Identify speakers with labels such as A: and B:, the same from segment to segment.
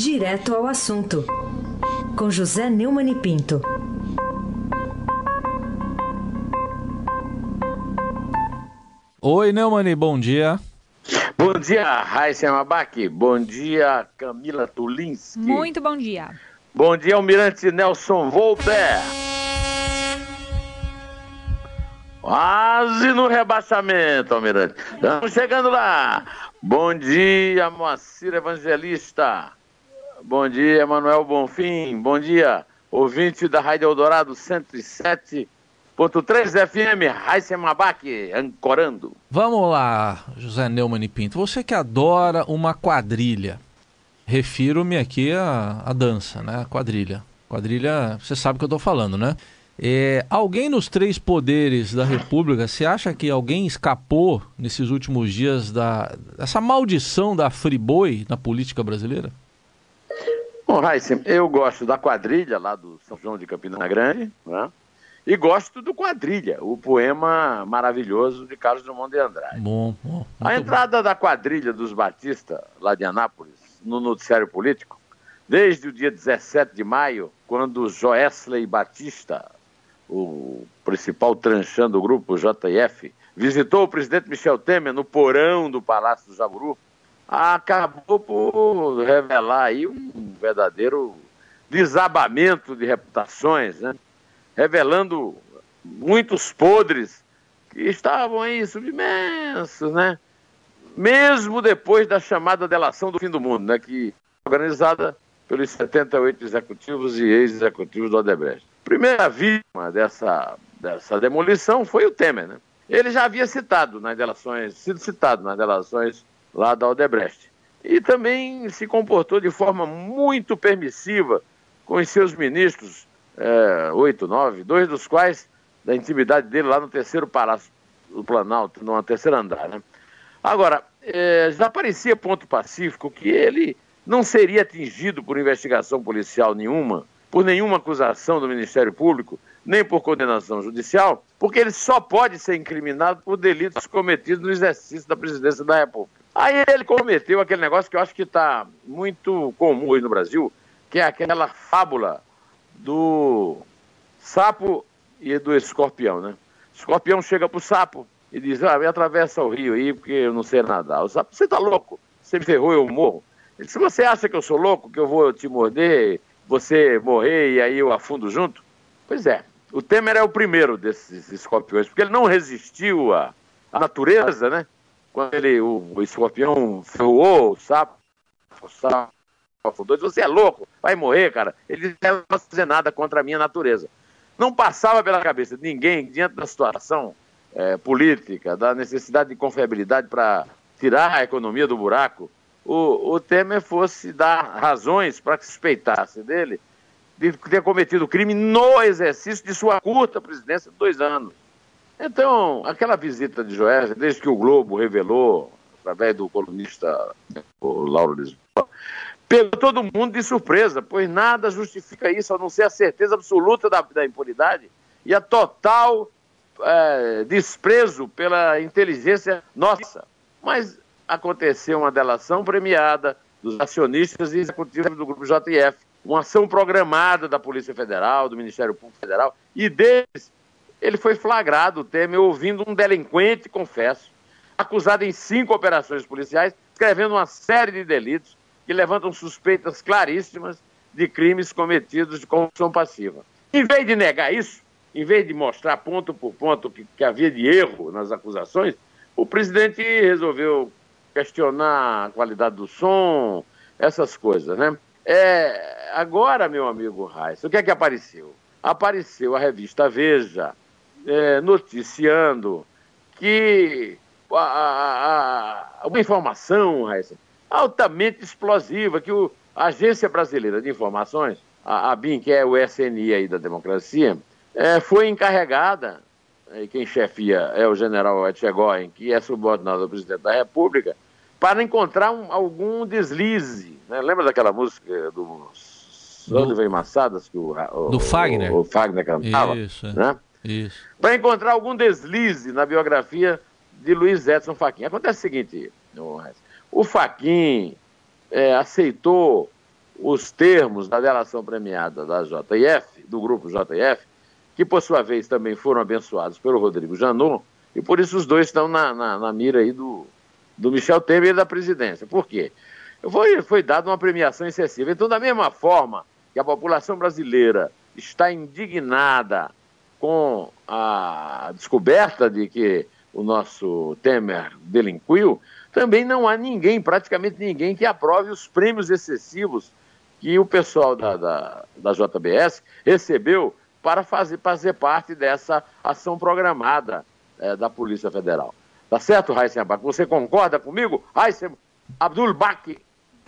A: Direto ao assunto, com José Neumann e Pinto.
B: Oi, Neumani, bom dia.
C: Bom dia, Raíssa Mabac. Bom dia, Camila Tulinski.
D: Muito bom dia.
C: Bom dia, Almirante Nelson Volter. Quase no rebaixamento, Almirante. Estamos chegando lá. Bom dia, Moacir Evangelista. Bom dia, Manuel Bonfim. Bom dia, ouvinte da Rádio Eldorado 107.3 FM, Raíssa Mabac, ancorando.
B: Vamos lá, José Neumann e Pinto. Você que adora uma quadrilha. Refiro-me aqui à, à dança, né? Quadrilha. Quadrilha, você sabe o que eu estou falando, né? É, alguém nos três poderes da República, você acha que alguém escapou nesses últimos dias da, dessa maldição da friboi na política brasileira?
C: Bom, Raíssa, eu gosto da quadrilha lá do São João de Campina Grande, né? E gosto do Quadrilha, o poema maravilhoso de Carlos Drummond de Andrade.
B: Bom, bom.
C: A entrada bom. da quadrilha dos Batista, lá de Anápolis, no noticiário político, desde o dia 17 de maio, quando Joesley Batista, o principal tranchão do grupo JF, visitou o presidente Michel Temer no porão do Palácio do Jaburu, acabou por revelar aí um verdadeiro desabamento de reputações, né? revelando muitos podres que estavam aí submersos, né? Mesmo depois da chamada delação do fim do mundo, né? Que organizada pelos 78 executivos e ex-executivos do Odebrecht. Primeira vítima dessa, dessa demolição foi o Temer, né? Ele já havia citado nas delações, sido citado nas delações lá da Odebrecht. E também se comportou de forma muito permissiva com os seus ministros, é, oito, nove, dois dos quais da intimidade dele lá no terceiro palácio do Planalto, no terceiro andar. Né? Agora, é, já parecia ponto pacífico que ele não seria atingido por investigação policial nenhuma, por nenhuma acusação do Ministério Público, nem por condenação judicial, porque ele só pode ser incriminado por delitos cometidos no exercício da presidência da República. Aí ele cometeu aquele negócio que eu acho que está muito comum hoje no Brasil, que é aquela fábula do sapo e do escorpião, né? O escorpião chega pro sapo e diz, ah, me atravessa o rio aí porque eu não sei nadar. O sapo, você tá louco? Você me ferrou, eu morro. Ele disse, você acha que eu sou louco, que eu vou te morder, você morrer e aí eu afundo junto? Pois é, o Temer é o primeiro desses escorpiões, porque ele não resistiu à, à natureza, né? Quando ele, o, o escorpião ferrou o sapo, o sapo afundou, disse, você é louco, vai morrer, cara. Ele não vai fazer nada contra a minha natureza. Não passava pela cabeça de ninguém, diante da situação é, política, da necessidade de confiabilidade para tirar a economia do buraco, o, o Temer fosse dar razões para que suspeitasse dele de ter cometido crime no exercício de sua curta presidência de dois anos. Então, aquela visita de Joés, desde que o Globo revelou, através do colunista Lauro Lisboa, pegou todo mundo de surpresa, pois nada justifica isso, a não ser a certeza absoluta da, da impunidade e a total é, desprezo pela inteligência nossa. Mas aconteceu uma delação premiada dos acionistas e executivos do Grupo JF, uma ação programada da Polícia Federal, do Ministério Público Federal, e deles ele foi flagrado, Temer, ouvindo um delinquente, confesso, acusado em cinco operações policiais, escrevendo uma série de delitos, que levantam suspeitas claríssimas de crimes cometidos de corrupção passiva. Em vez de negar isso, em vez de mostrar ponto por ponto que, que havia de erro nas acusações, o presidente resolveu questionar a qualidade do som, essas coisas, né? É, agora, meu amigo Reis, o que é que apareceu? Apareceu a revista Veja é, noticiando que a, a, a, uma informação, altamente explosiva que o, a Agência Brasileira de Informações, a, BIM, que é o SNI aí da democracia, é, foi encarregada, e quem chefia é o general Etchegóin, que é subordinado ao presidente da República, para encontrar um, algum deslize. Né? Lembra daquela música do Oliver Massadas, que o, o,
B: do Fagner,
C: o, o Fagner cantava?
B: Isso,
C: né? Para encontrar algum deslize na biografia de Luiz Edson Fachin. Acontece o seguinte, o Faquin é, aceitou os termos da delação premiada da JF, do grupo JF, que por sua vez também foram abençoados pelo Rodrigo Janot, e por isso os dois estão na, na, na mira aí do, do Michel Temer e da presidência. Por quê? Foi, foi dada uma premiação excessiva. Então, da mesma forma que a população brasileira está indignada com a descoberta de que o nosso Temer delinquiu, também não há ninguém, praticamente ninguém, que aprove os prêmios excessivos que o pessoal da, da, da JBS recebeu para fazer, fazer parte dessa ação programada é, da Polícia Federal. Tá certo, Raíssa Abac? Você concorda comigo? Raíssa Abdul Bak?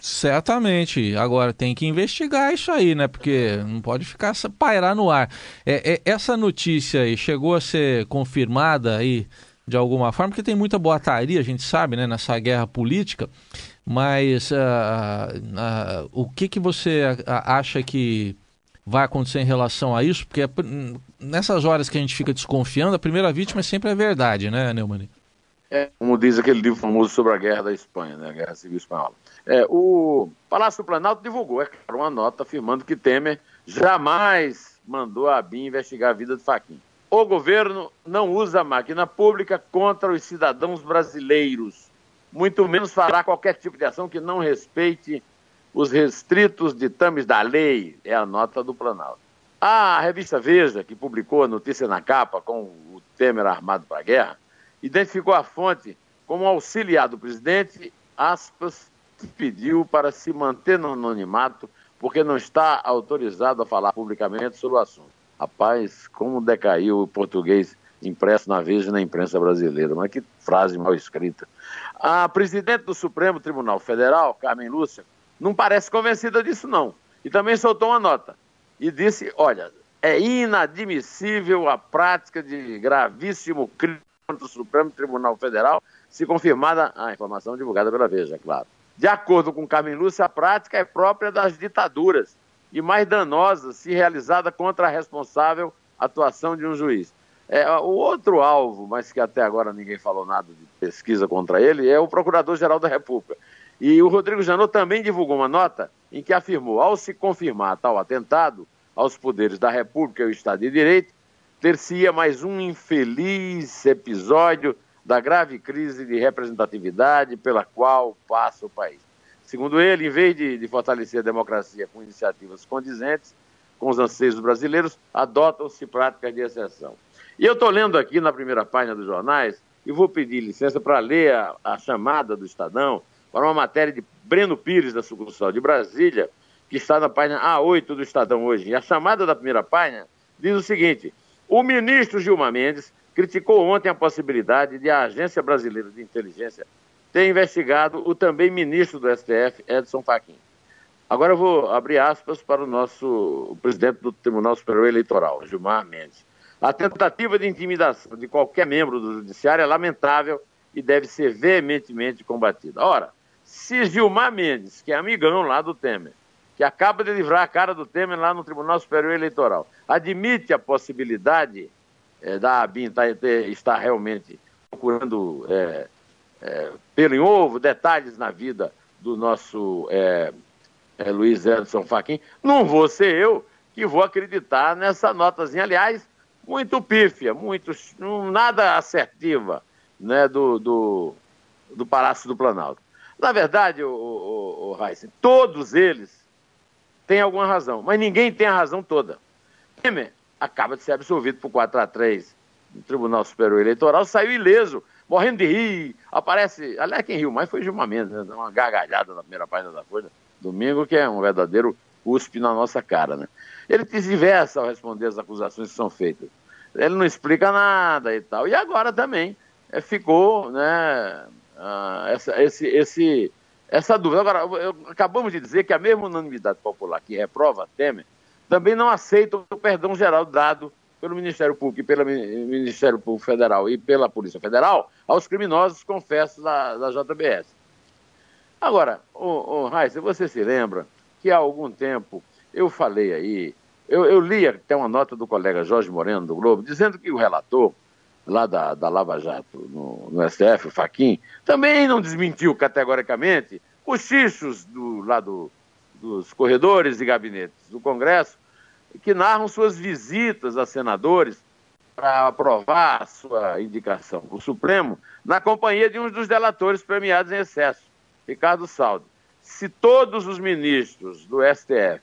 B: Certamente. Agora tem que investigar isso aí, né? Porque não pode ficar pairar no ar. É, é, essa notícia aí chegou a ser confirmada aí de alguma forma, porque tem muita boataria, a gente sabe, né, nessa guerra política. Mas uh, uh, o que, que você acha que vai acontecer em relação a isso? Porque é nessas horas que a gente fica desconfiando, a primeira vítima é sempre a verdade, né, Neumann?
C: É, como diz aquele livro famoso sobre a Guerra da Espanha, né, a Guerra Civil Espanhola. É, o Palácio do Planalto divulgou, é claro, uma nota afirmando que Temer jamais mandou a ABIN investigar a vida de Faquinha. O governo não usa a máquina pública contra os cidadãos brasileiros, muito menos fará qualquer tipo de ação que não respeite os restritos ditames da lei, é a nota do Planalto. A revista Veja, que publicou a notícia na capa com o Temer armado para a guerra, identificou a fonte como auxiliar do presidente, aspas, pediu para se manter no anonimato porque não está autorizado a falar publicamente sobre o assunto. Rapaz, como decaiu o português impresso na Veja na imprensa brasileira, mas que frase mal escrita. A presidente do Supremo Tribunal Federal, Carmen Lúcia, não parece convencida disso não. E também soltou uma nota e disse, olha, é inadmissível a prática de gravíssimo crime contra o Supremo Tribunal Federal, se confirmada a informação divulgada pela Veja, claro. De acordo com Lúcia, a prática é própria das ditaduras e mais danosa se realizada contra a responsável atuação de um juiz. É, o outro alvo, mas que até agora ninguém falou nada de pesquisa contra ele, é o Procurador-Geral da República. E o Rodrigo Janot também divulgou uma nota em que afirmou, ao se confirmar tal atentado aos poderes da República e ao Estado de Direito, ter-se-ia mais um infeliz episódio da grave crise de representatividade pela qual passa o país. Segundo ele, em vez de, de fortalecer a democracia com iniciativas condizentes com os anseios brasileiros, adotam-se práticas de exceção. E eu estou lendo aqui na primeira página dos jornais e vou pedir licença para ler a, a chamada do Estadão para uma matéria de Breno Pires, da sucursal de Brasília, que está na página A8 do Estadão hoje. E a chamada da primeira página diz o seguinte: o ministro Gilmar Mendes criticou ontem a possibilidade de a Agência Brasileira de Inteligência ter investigado o também ministro do STF, Edson Fachin. Agora eu vou abrir aspas para o nosso presidente do Tribunal Superior Eleitoral, Gilmar Mendes. A tentativa de intimidação de qualquer membro do Judiciário é lamentável e deve ser veementemente combatida. Ora, se Gilmar Mendes, que é amigão lá do Temer, que acaba de livrar a cara do Temer lá no Tribunal Superior Eleitoral, admite a possibilidade é, da ABIN tá, estar realmente procurando é, é, pelo em ovo, detalhes na vida do nosso é, é, Luiz Edson Fachin, não vou ser eu que vou acreditar nessa notazinha, aliás, muito pífia, muito, nada assertiva né, do, do, do Palácio do Planalto. Na verdade, o, o, o Heisen, todos eles tem alguma razão, mas ninguém tem a razão toda. Temer acaba de ser absolvido por 4 a 3 no Tribunal Superior Eleitoral, saiu ileso, morrendo de rir, aparece, aliás, quem riu mais foi Gilmar Mendes, né? uma gargalhada na primeira página da Folha, domingo, que é um verdadeiro cuspe na nossa cara, né? Ele diversa ao responder as acusações que são feitas. Ele não explica nada e tal. E agora também é, ficou, né, uh, essa, esse, esse essa dúvida. Agora, eu, acabamos de dizer que a mesma unanimidade popular que reprova Temer também não aceita o perdão geral dado pelo Ministério Público e pelo Ministério Público Federal e pela Polícia Federal aos criminosos confessos da, da JBS. Agora, o, o você se lembra que há algum tempo eu falei aí, eu, eu li até uma nota do colega Jorge Moreno do Globo, dizendo que o relator lá da, da Lava Jato no, no STF, o Faquim, também não desmentiu categoricamente os xixos do, lá do, dos corredores e gabinetes do Congresso, que narram suas visitas a senadores para aprovar a sua indicação o Supremo, na companhia de um dos delatores premiados em excesso, Ricardo Saldo. Se todos os ministros do STF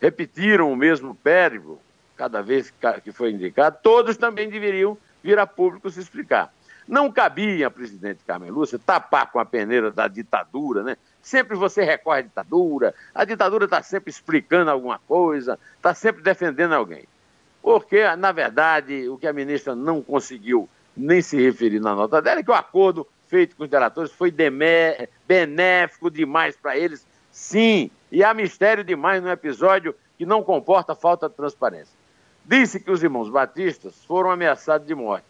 C: repetiram o mesmo périplo, cada vez que foi indicado, todos também deveriam vir a público se explicar. Não cabia presidente Carmen Lúcia tapar com a peneira da ditadura, né? Sempre você recorre à ditadura, a ditadura está sempre explicando alguma coisa, está sempre defendendo alguém. Porque, na verdade, o que a ministra não conseguiu nem se referir na nota dela é que o acordo feito com os delatores foi benéfico demais para eles, sim, e há mistério demais no episódio que não comporta falta de transparência. Disse que os irmãos batistas foram ameaçados de morte.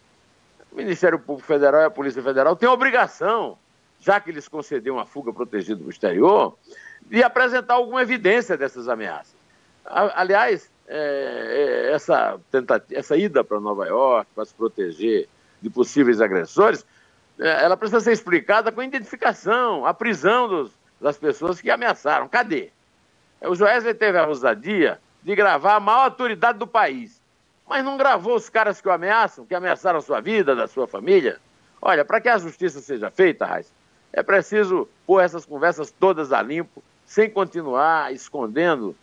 C: O Ministério Público Federal e a Polícia Federal têm obrigação já que eles concederam uma fuga protegida para o exterior, de apresentar alguma evidência dessas ameaças. Aliás, é, é, essa, tentativa, essa ida para Nova York para se proteger de possíveis agressores, é, ela precisa ser explicada com identificação, a prisão dos, das pessoas que ameaçaram. Cadê? O Joesley teve a ousadia de gravar a maior autoridade do país, mas não gravou os caras que o ameaçam, que ameaçaram a sua vida, da sua família. Olha, para que a justiça seja feita, Raiz, é preciso pôr essas conversas todas a limpo, sem continuar escondendo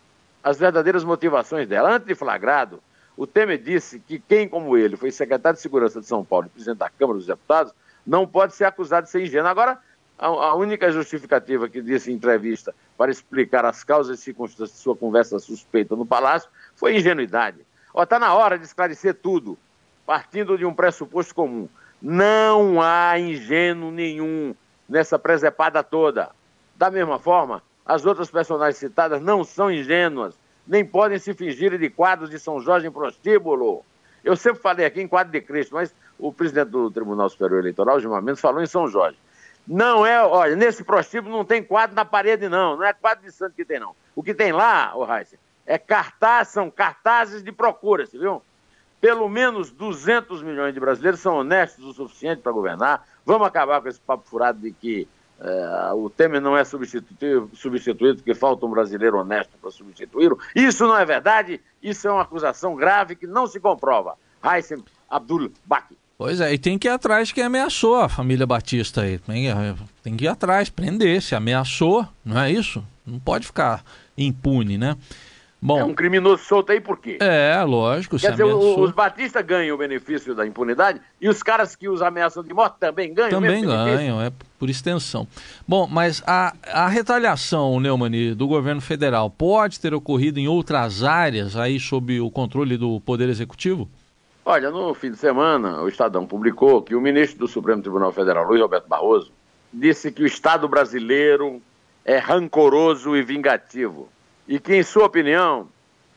C: as verdadeiras motivações dela. Antes de flagrado, o Temer disse que quem, como ele, foi secretário de Segurança de São Paulo e presidente da Câmara dos Deputados, não pode ser acusado de ser ingênuo. Agora, a, única justificativa que disse em entrevista para explicar as causas e circunstâncias de sua conversa suspeita no Palácio foi ingenuidade. Está na hora de esclarecer tudo, partindo de um pressuposto comum. Não há ingênuo nenhum nessa presepada toda. Da mesma forma, as outras personagens citadas não são ingênuas, nem podem se fingir de quadros de São Jorge em prostíbulo. Eu sempre falei aqui em quadro de Cristo, mas o presidente do Tribunal Superior Eleitoral, Gilmar Mendes, falou em São Jorge. Não é, olha, nesse prostíbulo não tem quadro na parede, não. Não é quadro de santo que tem, não. O que tem lá, o Heisen, é cartaz, são cartazes de procura, viu? Pelo menos 200 milhões de brasileiros são honestos o suficiente para governar. Vamos acabar com esse papo furado de que é, o Temer não é substituído, substituído porque falta um brasileiro honesto para substituí-lo. Isso não é verdade, isso é uma acusação grave que não se comprova. Raissem Abdul Baki.
B: Pois é, e tem que ir atrás quem ameaçou a família Batista aí. Tem, tem que ir atrás, prender. Se ameaçou, não é isso? Não pode ficar impune, né?
C: Bom, é um criminoso solto aí por quê?
B: É, lógico.
C: Quer dizer, ameaçou... os batistas ganham o benefício da impunidade e os caras que os ameaçam de morte também ganham
B: Também ganham, é por extensão. Bom, mas a, a retaliação, Neumann, do governo federal pode ter ocorrido em outras áreas aí sob o controle do Poder Executivo?
C: Olha, no fim de semana, o Estadão publicou que o ministro do Supremo Tribunal Federal, Luiz Roberto Barroso, disse que o Estado brasileiro é rancoroso e vingativo e que, em sua opinião,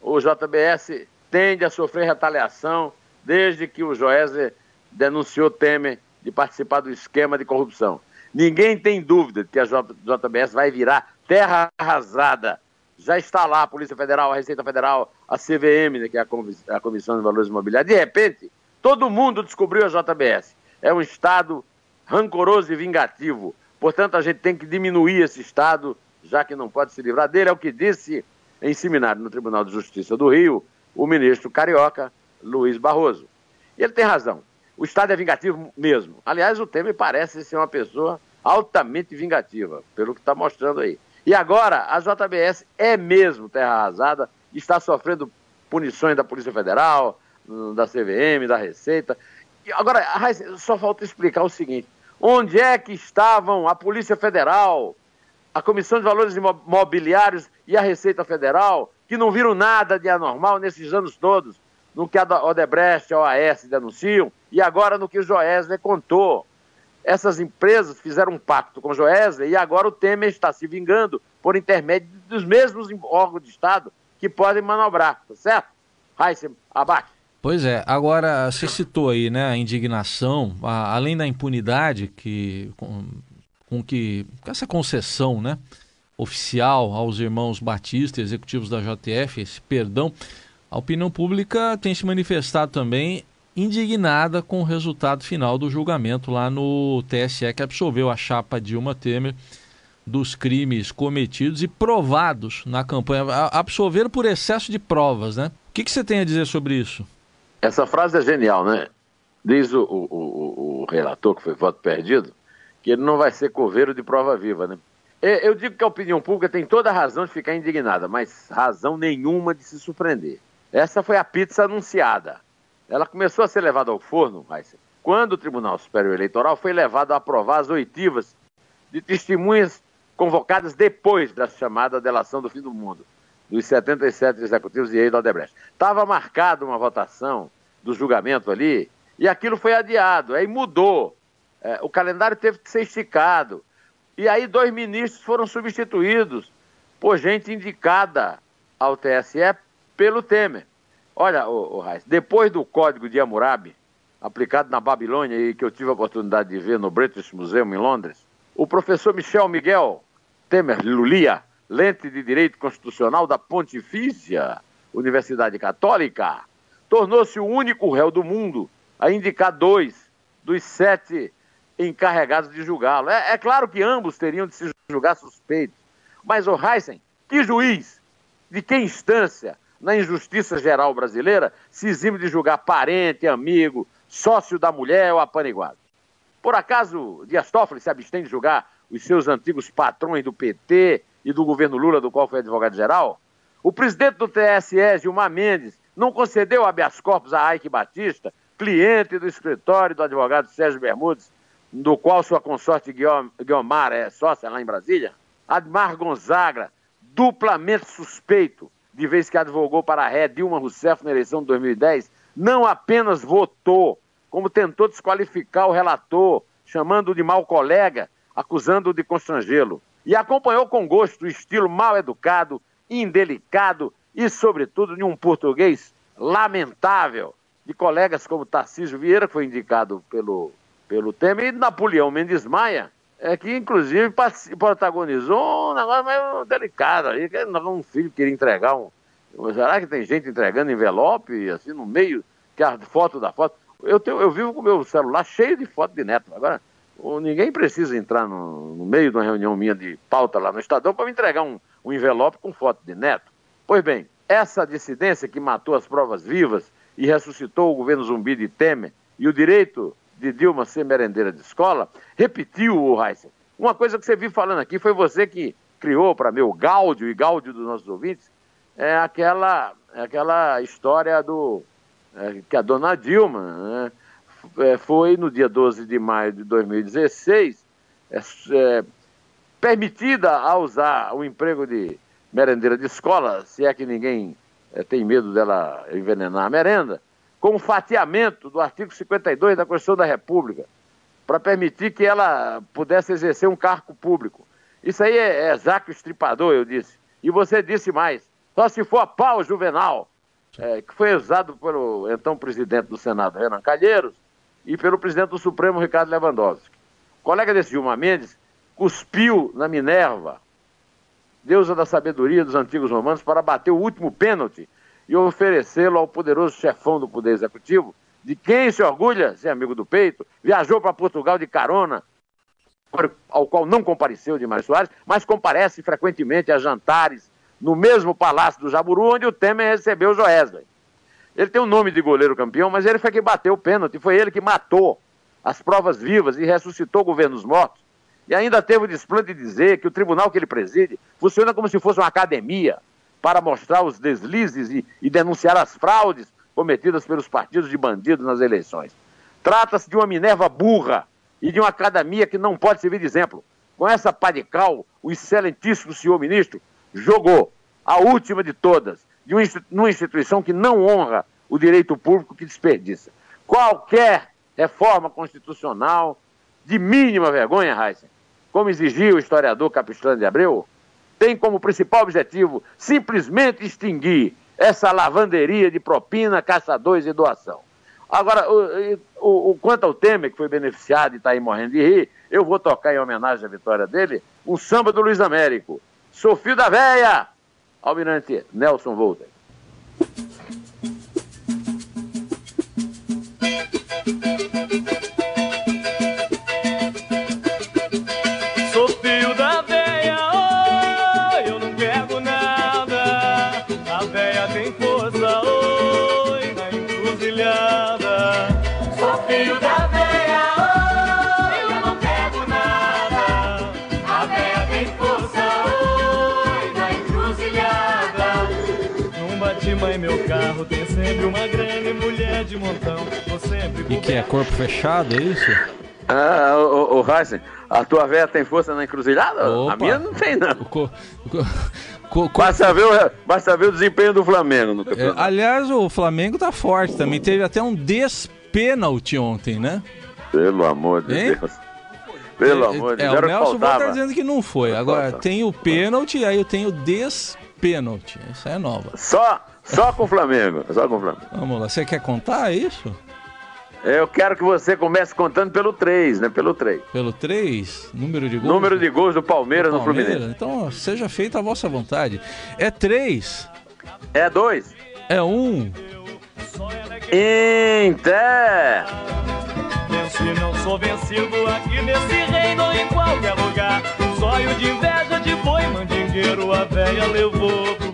C: o JBS tende a sofrer retaliação desde que o Joesley denunciou Temer de participar do esquema de corrupção. Ninguém tem dúvida de que a JBS vai virar terra arrasada. Já está lá a Polícia Federal, a Receita Federal, a CVM, né, que é a Comissão de Valores Imobiliários. De repente, todo mundo descobriu a JBS. É um Estado rancoroso e vingativo. Portanto, a gente tem que diminuir esse Estado já que não pode se livrar dele, é o que disse em seminário no Tribunal de Justiça do Rio o ministro carioca Luiz Barroso. E ele tem razão. O Estado é vingativo mesmo. Aliás, o Temer parece ser uma pessoa altamente vingativa, pelo que está mostrando aí. E agora, a JBS é mesmo terra arrasada, está sofrendo punições da Polícia Federal, da CVM, da Receita. E agora, só falta explicar o seguinte: onde é que estavam a Polícia Federal, a Comissão de Valores Imobiliários e a Receita Federal, que não viram nada de anormal nesses anos todos, no que a Odebrecht e a OAS denunciam, e agora no que o Joesley contou. Essas empresas fizeram um pacto com o Joesley e agora o Temer está se vingando por intermédio dos mesmos órgãos de Estado que podem manobrar, tá certo? Heissem, abaixo.
B: Pois é, agora você citou aí né, a indignação, a, além da impunidade que com que com essa concessão, né, oficial aos irmãos Batista, executivos da JTF, esse perdão, a opinião pública tem se manifestado também indignada com o resultado final do julgamento lá no TSE que absolveu a chapa Dilma Temer dos crimes cometidos e provados na campanha, absolveram por excesso de provas, né? O que, que você tem a dizer sobre isso?
C: Essa frase é genial, né? Diz o, o, o, o relator, que foi voto perdido, que ele não vai ser coveiro de prova viva, né? Eu digo que a opinião pública tem toda a razão de ficar indignada, mas razão nenhuma de se surpreender. Essa foi a pizza anunciada. Ela começou a ser levada ao forno, mas quando o Tribunal Superior Eleitoral foi levado a aprovar as oitivas de testemunhas convocadas depois da chamada delação do fim do mundo, dos 77 executivos de Eida Odebrecht. Estava marcada uma votação do julgamento ali, e aquilo foi adiado, aí mudou. É, o calendário teve que ser esticado. E aí dois ministros foram substituídos por gente indicada ao TSE pelo Temer. Olha, o, o Reis, depois do Código de Hammurabi, aplicado na Babilônia e que eu tive a oportunidade de ver no British Museum em Londres, o professor Michel Miguel Temer Lulia, lente de Direito Constitucional da Pontifícia Universidade Católica, tornou-se o único réu do mundo a indicar dois dos sete encarregados de julgá-lo. É, é, claro que ambos teriam de se julgar suspeitos, mas o Heisen, que juiz, de que instância, na injustiça geral brasileira, se exime de julgar parente, amigo, sócio da mulher ou apaniguado? Por acaso Dias Toffoli se abstém de julgar os seus antigos patrões do PT e do governo Lula, do qual foi advogado-geral? O presidente do TSE, Gilmar Mendes, não concedeu habeas corpus a Ike Batista, cliente do escritório do advogado Sérgio Bermudes, do qual sua consorte Guiomar é sócia lá em Brasília? Admar Gonzaga, duplamente suspeito, de vez que advogou para a ré Dilma Rousseff na eleição de 2010, não apenas votou, como tentou desqualificar o relator, chamando-o de mau colega, acusando-o de constrangê-lo. E acompanhou com gosto o estilo mal educado, indelicado e, sobretudo, de um português lamentável, de colegas como Tarcísio Vieira, que foi indicado pelo, pelo Temer, e Napoleão Mendes Maia, é, que inclusive protagonizou um negócio meio delicado aí, que um filho queria entregar um. Será que tem gente entregando envelope, assim, no meio, que a foto da foto. Eu, tenho, eu vivo com meu celular cheio de foto de neto. Agora, ninguém precisa entrar no, no meio de uma reunião minha de pauta lá no Estadão para me entregar um, um envelope com foto de neto. Pois bem, essa dissidência que matou as provas vivas e ressuscitou o governo zumbi de Temer e o direito de Dilma ser merendeira de escola, repetiu o Heisen. Uma coisa que você viu falando aqui foi você que criou para mim o gáudio e gáudio dos nossos ouvintes, é aquela, é aquela história do é, que a dona Dilma né, é, foi no dia 12 de maio de 2016 é, é, permitida a usar o emprego de merendeira de escola, se é que ninguém é, tem medo dela envenenar a merenda, com o fatiamento do artigo 52 da Constituição da República, para permitir que ela pudesse exercer um cargo público. Isso aí é, é Zaco Estripador, eu disse. E você disse mais, só se for a pau juvenal, é, que foi usado pelo então presidente do Senado, Renan Calheiros, e pelo presidente do Supremo, Ricardo Lewandowski. O colega desse Gilmar Mendes cuspiu na Minerva, deusa da sabedoria dos antigos romanos, para bater o último pênalti e oferecê-lo ao poderoso chefão do Poder Executivo, de quem se orgulha, ser amigo do peito, viajou para Portugal de carona, ao qual não compareceu de Mário Soares, mas comparece frequentemente a jantares no mesmo Palácio do Jaburu, onde o Temer recebeu o Joesley. Ele tem o nome de goleiro campeão, mas ele foi que bateu o pênalti, foi ele que matou as provas vivas e ressuscitou governos mortos. E ainda teve o desplante de dizer que o tribunal que ele preside funciona como se fosse uma academia para mostrar os deslizes e, e denunciar as fraudes cometidas pelos partidos de bandidos nas eleições. Trata-se de uma Minerva burra e de uma academia que não pode servir de exemplo. Com essa padical, o excelentíssimo senhor ministro jogou a última de todas, de uma instituição que não honra o direito público que desperdiça. Qualquer reforma constitucional de mínima vergonha, Heisen, como exigiu o historiador Capistrano de Abreu, tem como principal objetivo simplesmente extinguir essa lavanderia de propina, caçadores e doação. Agora, o, o, o, quanto ao Temer, que foi beneficiado e está aí morrendo de rir, eu vou tocar em homenagem à vitória dele um samba do Luiz Américo. Sou filho da véia! Almirante Nelson Volta.
D: De montão. Tô sempre
E: E que é corpo fechado, é isso?
C: Ah, o, o Heisen, a tua velha tem força na encruzilhada?
E: Opa.
C: A minha não tem, não.
E: O co- co- co- co-
C: Basta ver, o, basta ver o desempenho do Flamengo no
E: É,
C: campeonato.
E: aliás, o Flamengo tá forte também. Teve até um despênalti ontem, né?
C: Pelo amor de
E: Hein?
C: Deus. Pelo
E: é,
C: amor de
E: é,
C: Deus. Era
E: o
C: o
E: Nelson tá dizendo que não foi. Agora tem o pênalti e aí eu tenho o despênalti. Isso é nova.
C: Só, só com o Flamengo. Só com o Flamengo.
E: Vamos lá. Você quer contar isso?
C: Eu quero que você comece contando pelo 3, né? Pelo 3.
E: Pelo 3, número de gols.
C: Número de gols do Palmeiras, no
E: Palmeiras?
C: Fluminense.
E: Então, seja feita a vossa vontade. É 3,
C: É 2.
E: é 1. Um.
C: Inter.
D: Venço e não sou vencido aqui nesse reino ou em qualquer lugar. Zóio de inveja de boi mandingueiro, a véia levou pro